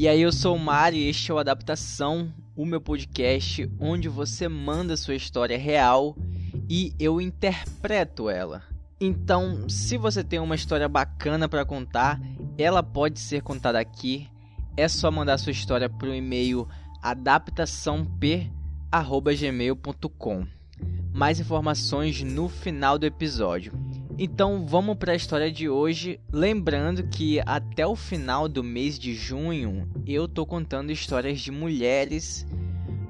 E aí, eu sou o Mari e este é o Adaptação, o meu podcast onde você manda sua história real e eu interpreto ela. Então, se você tem uma história bacana para contar, ela pode ser contada aqui. É só mandar sua história para o e-mail adaptaçãop@gmail.com. Mais informações no final do episódio. Então vamos para a história de hoje, lembrando que até o final do mês de junho eu tô contando histórias de mulheres,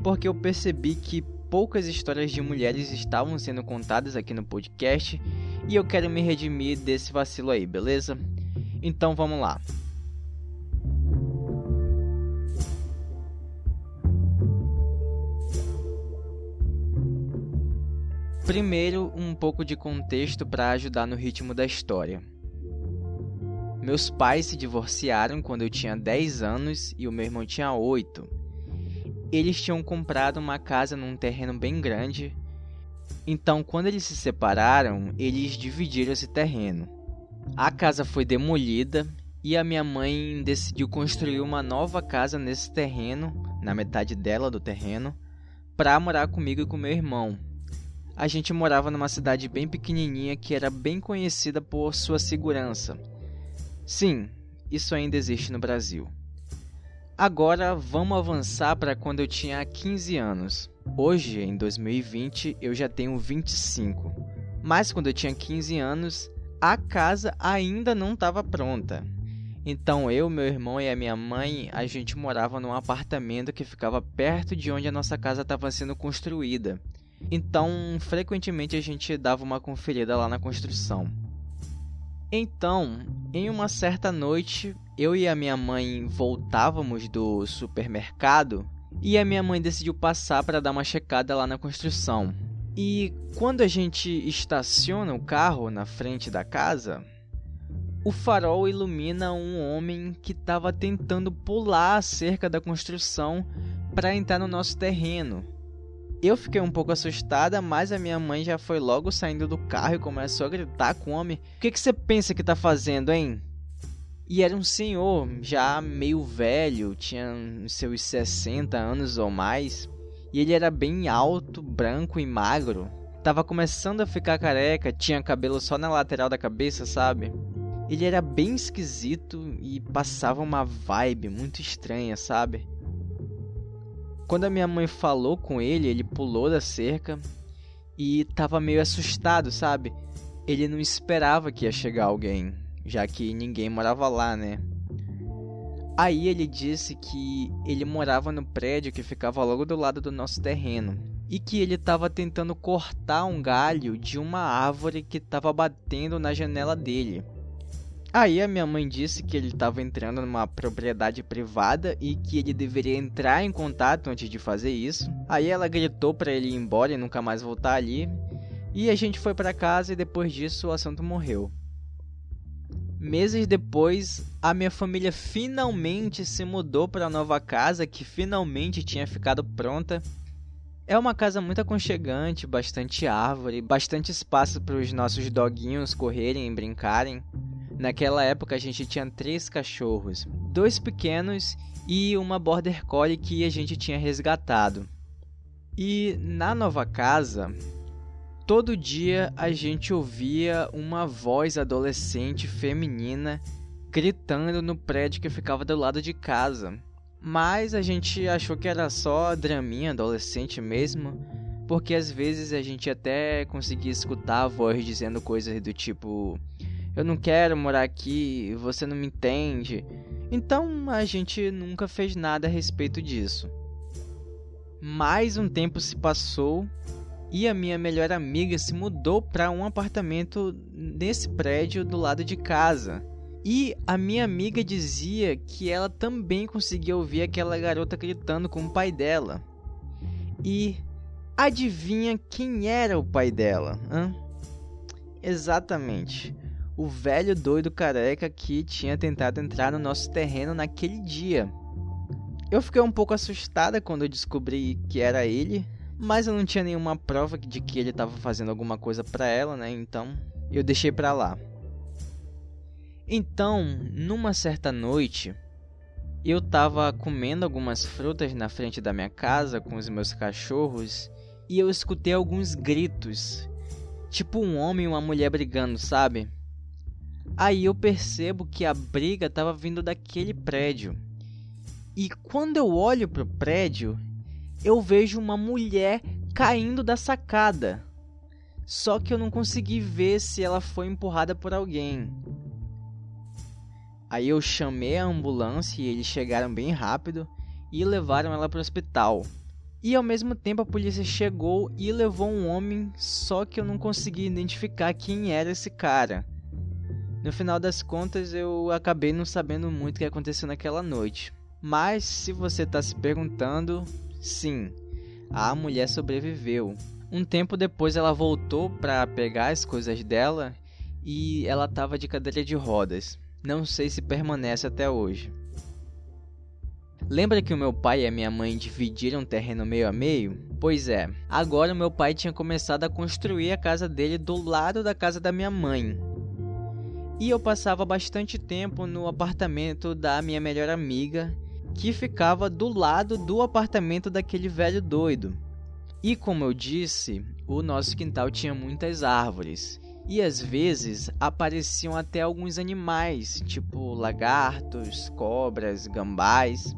porque eu percebi que poucas histórias de mulheres estavam sendo contadas aqui no podcast e eu quero me redimir desse vacilo aí, beleza? Então vamos lá. Primeiro, um pouco de contexto para ajudar no ritmo da história. Meus pais se divorciaram quando eu tinha 10 anos e o meu irmão tinha 8. Eles tinham comprado uma casa num terreno bem grande, então quando eles se separaram, eles dividiram esse terreno. A casa foi demolida e a minha mãe decidiu construir uma nova casa nesse terreno, na metade dela do terreno, para morar comigo e com meu irmão a gente morava numa cidade bem pequenininha que era bem conhecida por sua segurança. Sim, isso ainda existe no Brasil. Agora vamos avançar para quando eu tinha 15 anos. Hoje, em 2020, eu já tenho 25. Mas quando eu tinha 15 anos, a casa ainda não estava pronta. Então eu, meu irmão e a minha mãe, a gente morava num apartamento que ficava perto de onde a nossa casa estava sendo construída. Então, frequentemente a gente dava uma conferida lá na construção. Então, em uma certa noite, eu e a minha mãe voltávamos do supermercado e a minha mãe decidiu passar para dar uma checada lá na construção. E quando a gente estaciona o carro na frente da casa, o farol ilumina um homem que estava tentando pular a cerca da construção para entrar no nosso terreno. Eu fiquei um pouco assustada, mas a minha mãe já foi logo saindo do carro e começou a gritar com o homem: O que, que você pensa que tá fazendo, hein? E era um senhor já meio velho, tinha seus 60 anos ou mais, e ele era bem alto, branco e magro. Tava começando a ficar careca, tinha cabelo só na lateral da cabeça, sabe? Ele era bem esquisito e passava uma vibe muito estranha, sabe? Quando a minha mãe falou com ele, ele pulou da cerca e tava meio assustado, sabe? Ele não esperava que ia chegar alguém, já que ninguém morava lá, né? Aí ele disse que ele morava no prédio que ficava logo do lado do nosso terreno e que ele estava tentando cortar um galho de uma árvore que estava batendo na janela dele. Aí a minha mãe disse que ele estava entrando numa propriedade privada e que ele deveria entrar em contato antes de fazer isso. Aí ela gritou para ele ir embora e nunca mais voltar ali. E a gente foi para casa e depois disso o assunto morreu. Meses depois, a minha família finalmente se mudou para a nova casa que finalmente tinha ficado pronta. É uma casa muito aconchegante, bastante árvore, bastante espaço para os nossos doguinhos correrem e brincarem. Naquela época a gente tinha três cachorros, dois pequenos e uma border collie que a gente tinha resgatado. E na nova casa, todo dia a gente ouvia uma voz adolescente feminina gritando no prédio que ficava do lado de casa. Mas a gente achou que era só draminha adolescente mesmo, porque às vezes a gente até conseguia escutar a voz dizendo coisas do tipo: eu não quero morar aqui, você não me entende. Então a gente nunca fez nada a respeito disso. Mais um tempo se passou e a minha melhor amiga se mudou para um apartamento nesse prédio do lado de casa. E a minha amiga dizia que ela também conseguia ouvir aquela garota gritando com o pai dela. E adivinha quem era o pai dela? Exatamente o velho doido careca que tinha tentado entrar no nosso terreno naquele dia. Eu fiquei um pouco assustada quando eu descobri que era ele, mas eu não tinha nenhuma prova de que ele estava fazendo alguma coisa para ela, né? Então eu deixei para lá. Então, numa certa noite, Eu tava comendo algumas frutas na frente da minha casa com os meus cachorros e eu escutei alguns gritos, tipo um homem e uma mulher brigando, sabe? Aí eu percebo que a briga tava vindo daquele prédio. E quando eu olho pro prédio, eu vejo uma mulher caindo da sacada. Só que eu não consegui ver se ela foi empurrada por alguém. Aí eu chamei a ambulância e eles chegaram bem rápido e levaram ela para o hospital. E ao mesmo tempo a polícia chegou e levou um homem, só que eu não consegui identificar quem era esse cara. No final das contas, eu acabei não sabendo muito o que aconteceu naquela noite. Mas se você está se perguntando, sim, a mulher sobreviveu. Um tempo depois ela voltou para pegar as coisas dela e ela estava de cadeira de rodas. Não sei se permanece até hoje. Lembra que o meu pai e a minha mãe dividiram terreno meio a meio? Pois é, agora o meu pai tinha começado a construir a casa dele do lado da casa da minha mãe. E eu passava bastante tempo no apartamento da minha melhor amiga, que ficava do lado do apartamento daquele velho doido. E como eu disse, o nosso quintal tinha muitas árvores. E às vezes apareciam até alguns animais, tipo lagartos, cobras, gambás.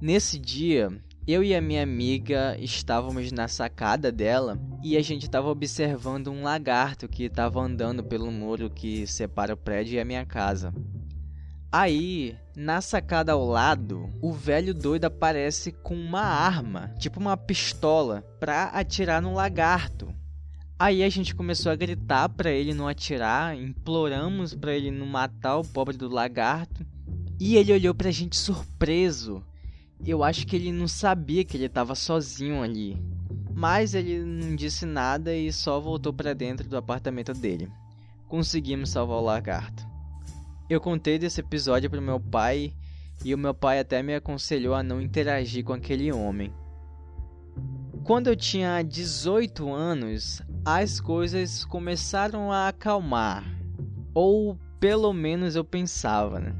Nesse dia, eu e a minha amiga estávamos na sacada dela e a gente estava observando um lagarto que estava andando pelo muro que separa o prédio e a minha casa. Aí, na sacada ao lado, o velho doido aparece com uma arma, tipo uma pistola, para atirar no lagarto. Aí a gente começou a gritar para ele não atirar, imploramos para ele não matar o pobre do lagarto. E ele olhou pra gente surpreso eu acho que ele não sabia que ele estava sozinho ali. Mas ele não disse nada e só voltou para dentro do apartamento dele. Conseguimos salvar o lagarto. Eu contei desse episódio para meu pai e o meu pai até me aconselhou a não interagir com aquele homem. Quando eu tinha 18 anos, as coisas começaram a acalmar. Ou pelo menos eu pensava, né?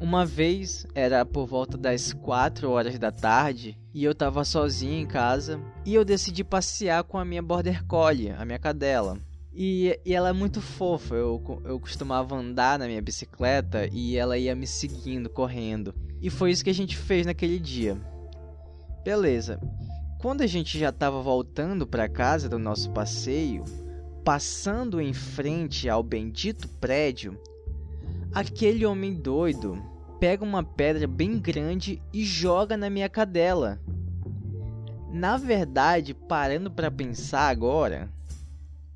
Uma vez, era por volta das 4 horas da tarde, e eu estava sozinho em casa, e eu decidi passear com a minha Border Collie, a minha cadela. E, e, ela é muito fofa, eu, eu costumava andar na minha bicicleta e ela ia me seguindo, correndo. E foi isso que a gente fez naquele dia. Beleza. Quando a gente já estava voltando para casa do nosso passeio, passando em frente ao bendito prédio, aquele homem doido pega uma pedra bem grande e joga na minha cadela. Na verdade, parando para pensar agora,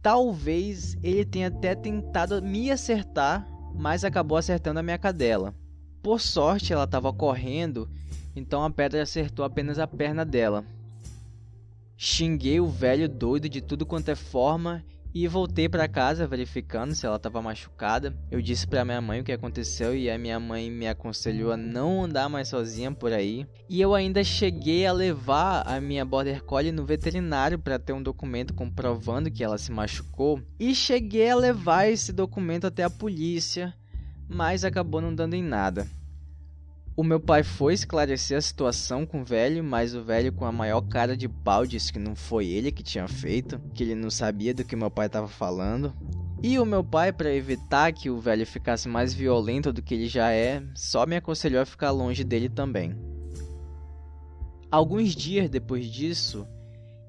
talvez ele tenha até tentado me acertar, mas acabou acertando a minha cadela. Por sorte, ela estava correndo, então a pedra acertou apenas a perna dela. Xinguei o velho doido de tudo quanto é forma e voltei para casa verificando se ela estava machucada. Eu disse para minha mãe o que aconteceu e a minha mãe me aconselhou a não andar mais sozinha por aí. E eu ainda cheguei a levar a minha border collie no veterinário para ter um documento comprovando que ela se machucou e cheguei a levar esse documento até a polícia, mas acabou não dando em nada. O meu pai foi esclarecer a situação com o velho, mas o velho, com a maior cara de pau, disse que não foi ele que tinha feito, que ele não sabia do que meu pai estava falando. E o meu pai, para evitar que o velho ficasse mais violento do que ele já é, só me aconselhou a ficar longe dele também. Alguns dias depois disso,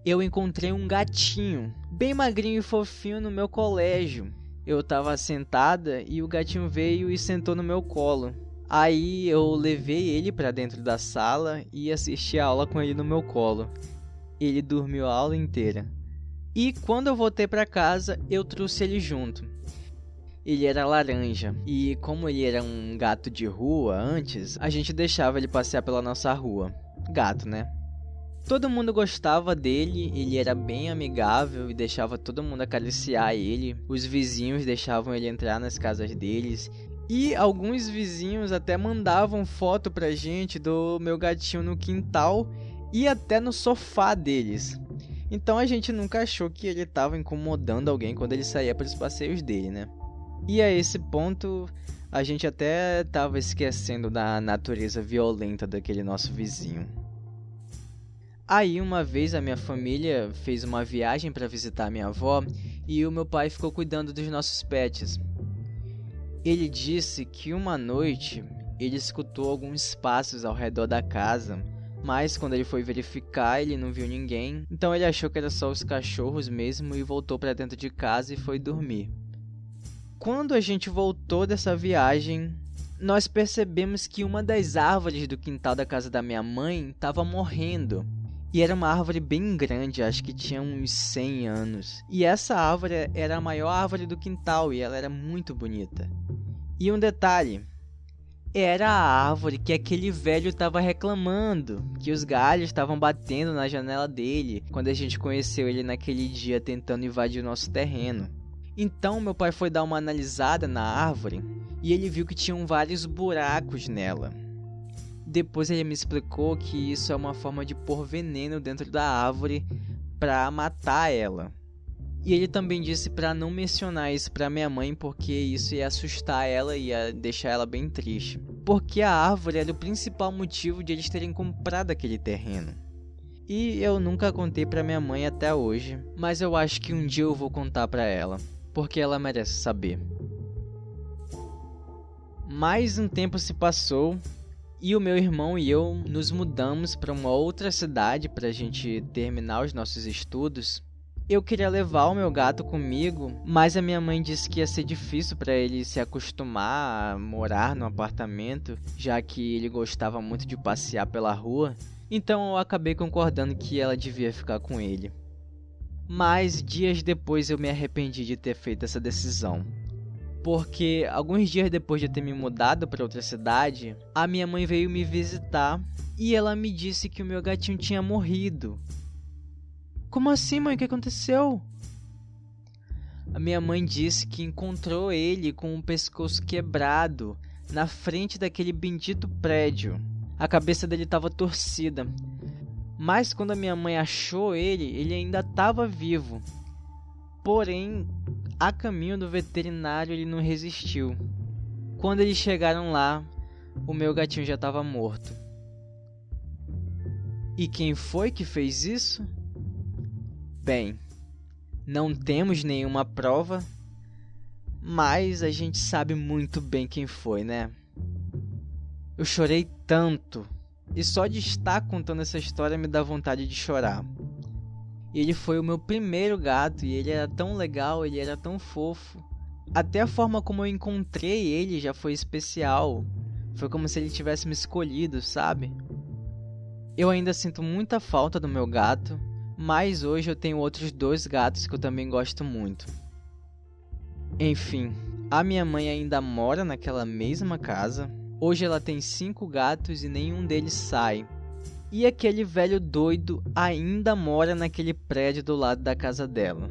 eu encontrei um gatinho, bem magrinho e fofinho, no meu colégio. Eu estava sentada e o gatinho veio e sentou no meu colo. Aí eu levei ele para dentro da sala e assisti a aula com ele no meu colo. Ele dormiu a aula inteira. E quando eu voltei para casa, eu trouxe ele junto. Ele era laranja e como ele era um gato de rua antes, a gente deixava ele passear pela nossa rua. Gato, né? Todo mundo gostava dele, ele era bem amigável e deixava todo mundo acariciar ele. Os vizinhos deixavam ele entrar nas casas deles e alguns vizinhos até mandavam foto pra gente do meu gatinho no quintal e até no sofá deles. Então a gente nunca achou que ele estava incomodando alguém quando ele saía para os passeios dele, né? E a esse ponto a gente até estava esquecendo da natureza violenta daquele nosso vizinho. Aí uma vez a minha família fez uma viagem para visitar minha avó e o meu pai ficou cuidando dos nossos pets. Ele disse que uma noite ele escutou alguns passos ao redor da casa, mas quando ele foi verificar ele não viu ninguém, então ele achou que era só os cachorros mesmo e voltou para dentro de casa e foi dormir. Quando a gente voltou dessa viagem, nós percebemos que uma das árvores do quintal da casa da minha mãe estava morrendo. E era uma árvore bem grande, acho que tinha uns 100 anos. E essa árvore era a maior árvore do quintal e ela era muito bonita. E um detalhe: era a árvore que aquele velho estava reclamando, que os galhos estavam batendo na janela dele quando a gente conheceu ele naquele dia tentando invadir o nosso terreno. Então meu pai foi dar uma analisada na árvore e ele viu que tinham vários buracos nela. Depois ele me explicou que isso é uma forma de pôr veneno dentro da árvore para matar ela. E ele também disse para não mencionar isso para minha mãe porque isso ia assustar ela e ia deixar ela bem triste. Porque a árvore era o principal motivo de eles terem comprado aquele terreno. E eu nunca contei para minha mãe até hoje, mas eu acho que um dia eu vou contar para ela, porque ela merece saber. Mais um tempo se passou e o meu irmão e eu nos mudamos para uma outra cidade para a gente terminar os nossos estudos. Eu queria levar o meu gato comigo, mas a minha mãe disse que ia ser difícil para ele se acostumar a morar no apartamento, já que ele gostava muito de passear pela rua. Então eu acabei concordando que ela devia ficar com ele. Mas dias depois eu me arrependi de ter feito essa decisão porque alguns dias depois de ter me mudado para outra cidade, a minha mãe veio me visitar e ela me disse que o meu gatinho tinha morrido. Como assim, mãe? O que aconteceu? A minha mãe disse que encontrou ele com o pescoço quebrado na frente daquele bendito prédio. A cabeça dele estava torcida. Mas quando a minha mãe achou ele, ele ainda estava vivo. Porém, a caminho do veterinário ele não resistiu. Quando eles chegaram lá, o meu gatinho já estava morto. E quem foi que fez isso? Bem, não temos nenhuma prova, mas a gente sabe muito bem quem foi, né? Eu chorei tanto, e só de estar contando essa história me dá vontade de chorar. Ele foi o meu primeiro gato e ele era tão legal, ele era tão fofo. Até a forma como eu encontrei ele já foi especial. Foi como se ele tivesse me escolhido, sabe? Eu ainda sinto muita falta do meu gato, mas hoje eu tenho outros dois gatos que eu também gosto muito. Enfim, a minha mãe ainda mora naquela mesma casa. Hoje ela tem cinco gatos e nenhum deles sai. E aquele velho doido ainda mora naquele prédio do lado da casa dela.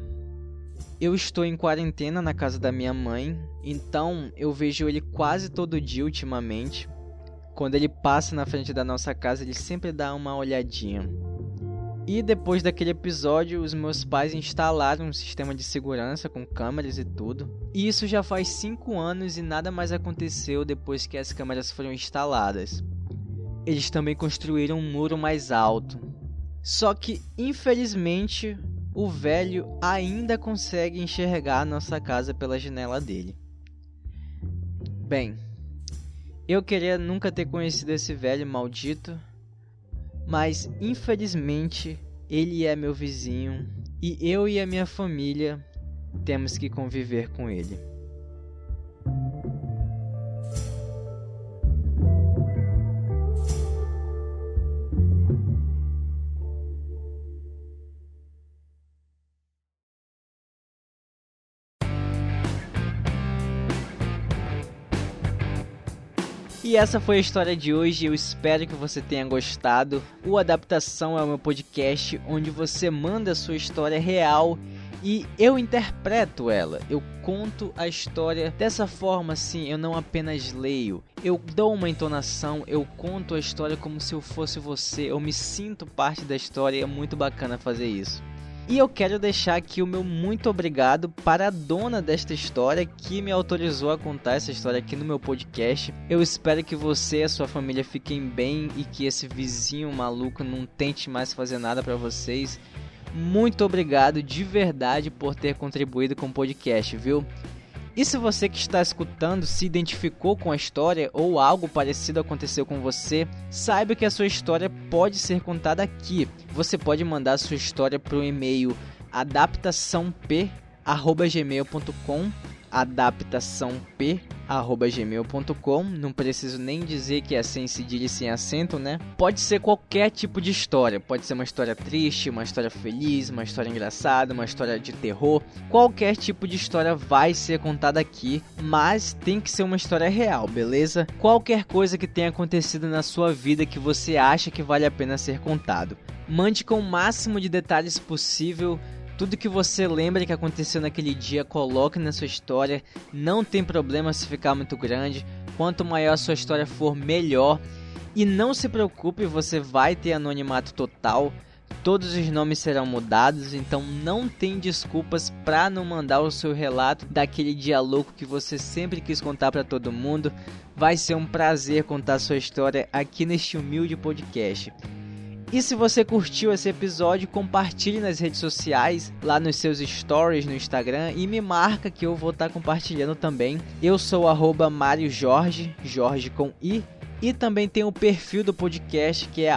Eu estou em quarentena na casa da minha mãe, então eu vejo ele quase todo dia ultimamente. Quando ele passa na frente da nossa casa, ele sempre dá uma olhadinha. E depois daquele episódio, os meus pais instalaram um sistema de segurança com câmeras e tudo. E isso já faz 5 anos e nada mais aconteceu depois que as câmeras foram instaladas eles também construíram um muro mais alto. Só que, infelizmente, o velho ainda consegue enxergar nossa casa pela janela dele. Bem, eu queria nunca ter conhecido esse velho maldito, mas infelizmente ele é meu vizinho e eu e a minha família temos que conviver com ele. E essa foi a história de hoje. Eu espero que você tenha gostado. O Adaptação é o meu podcast onde você manda a sua história real e eu interpreto ela. Eu conto a história dessa forma assim, eu não apenas leio. Eu dou uma entonação, eu conto a história como se eu fosse você. Eu me sinto parte da história e é muito bacana fazer isso. E eu quero deixar aqui o meu muito obrigado para a dona desta história que me autorizou a contar essa história aqui no meu podcast. Eu espero que você e a sua família fiquem bem e que esse vizinho maluco não tente mais fazer nada para vocês. Muito obrigado de verdade por ter contribuído com o podcast, viu? E se você que está escutando se identificou com a história ou algo parecido aconteceu com você, saiba que a sua história pode ser contada aqui. Você pode mandar sua história para o e-mail adaptaçãop@gmail.com adaptaçãop@gmail.com. Não preciso nem dizer que é sem cedilha e sem acento, né? Pode ser qualquer tipo de história. Pode ser uma história triste, uma história feliz, uma história engraçada, uma história de terror. Qualquer tipo de história vai ser contada aqui, mas tem que ser uma história real, beleza? Qualquer coisa que tenha acontecido na sua vida que você acha que vale a pena ser contado. Mande com o máximo de detalhes possível tudo que você lembra que aconteceu naquele dia, coloque na sua história. Não tem problema se ficar muito grande. Quanto maior a sua história for, melhor. E não se preocupe, você vai ter anonimato total. Todos os nomes serão mudados, então não tem desculpas para não mandar o seu relato daquele dia louco que você sempre quis contar para todo mundo. Vai ser um prazer contar sua história aqui neste humilde podcast. E se você curtiu esse episódio, compartilhe nas redes sociais, lá nos seus stories no Instagram e me marca que eu vou estar tá compartilhando também. Eu sou arroba Mário Jorge, Jorge com I, e também tem o perfil do podcast que é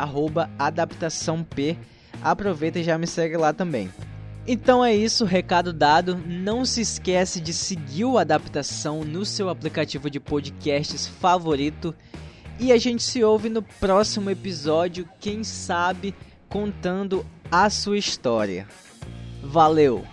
adaptaçãop. Aproveita e já me segue lá também. Então é isso, recado dado. Não se esquece de seguir o Adaptação no seu aplicativo de podcasts favorito e a gente se ouve no próximo episódio, quem sabe contando a sua história. Valeu!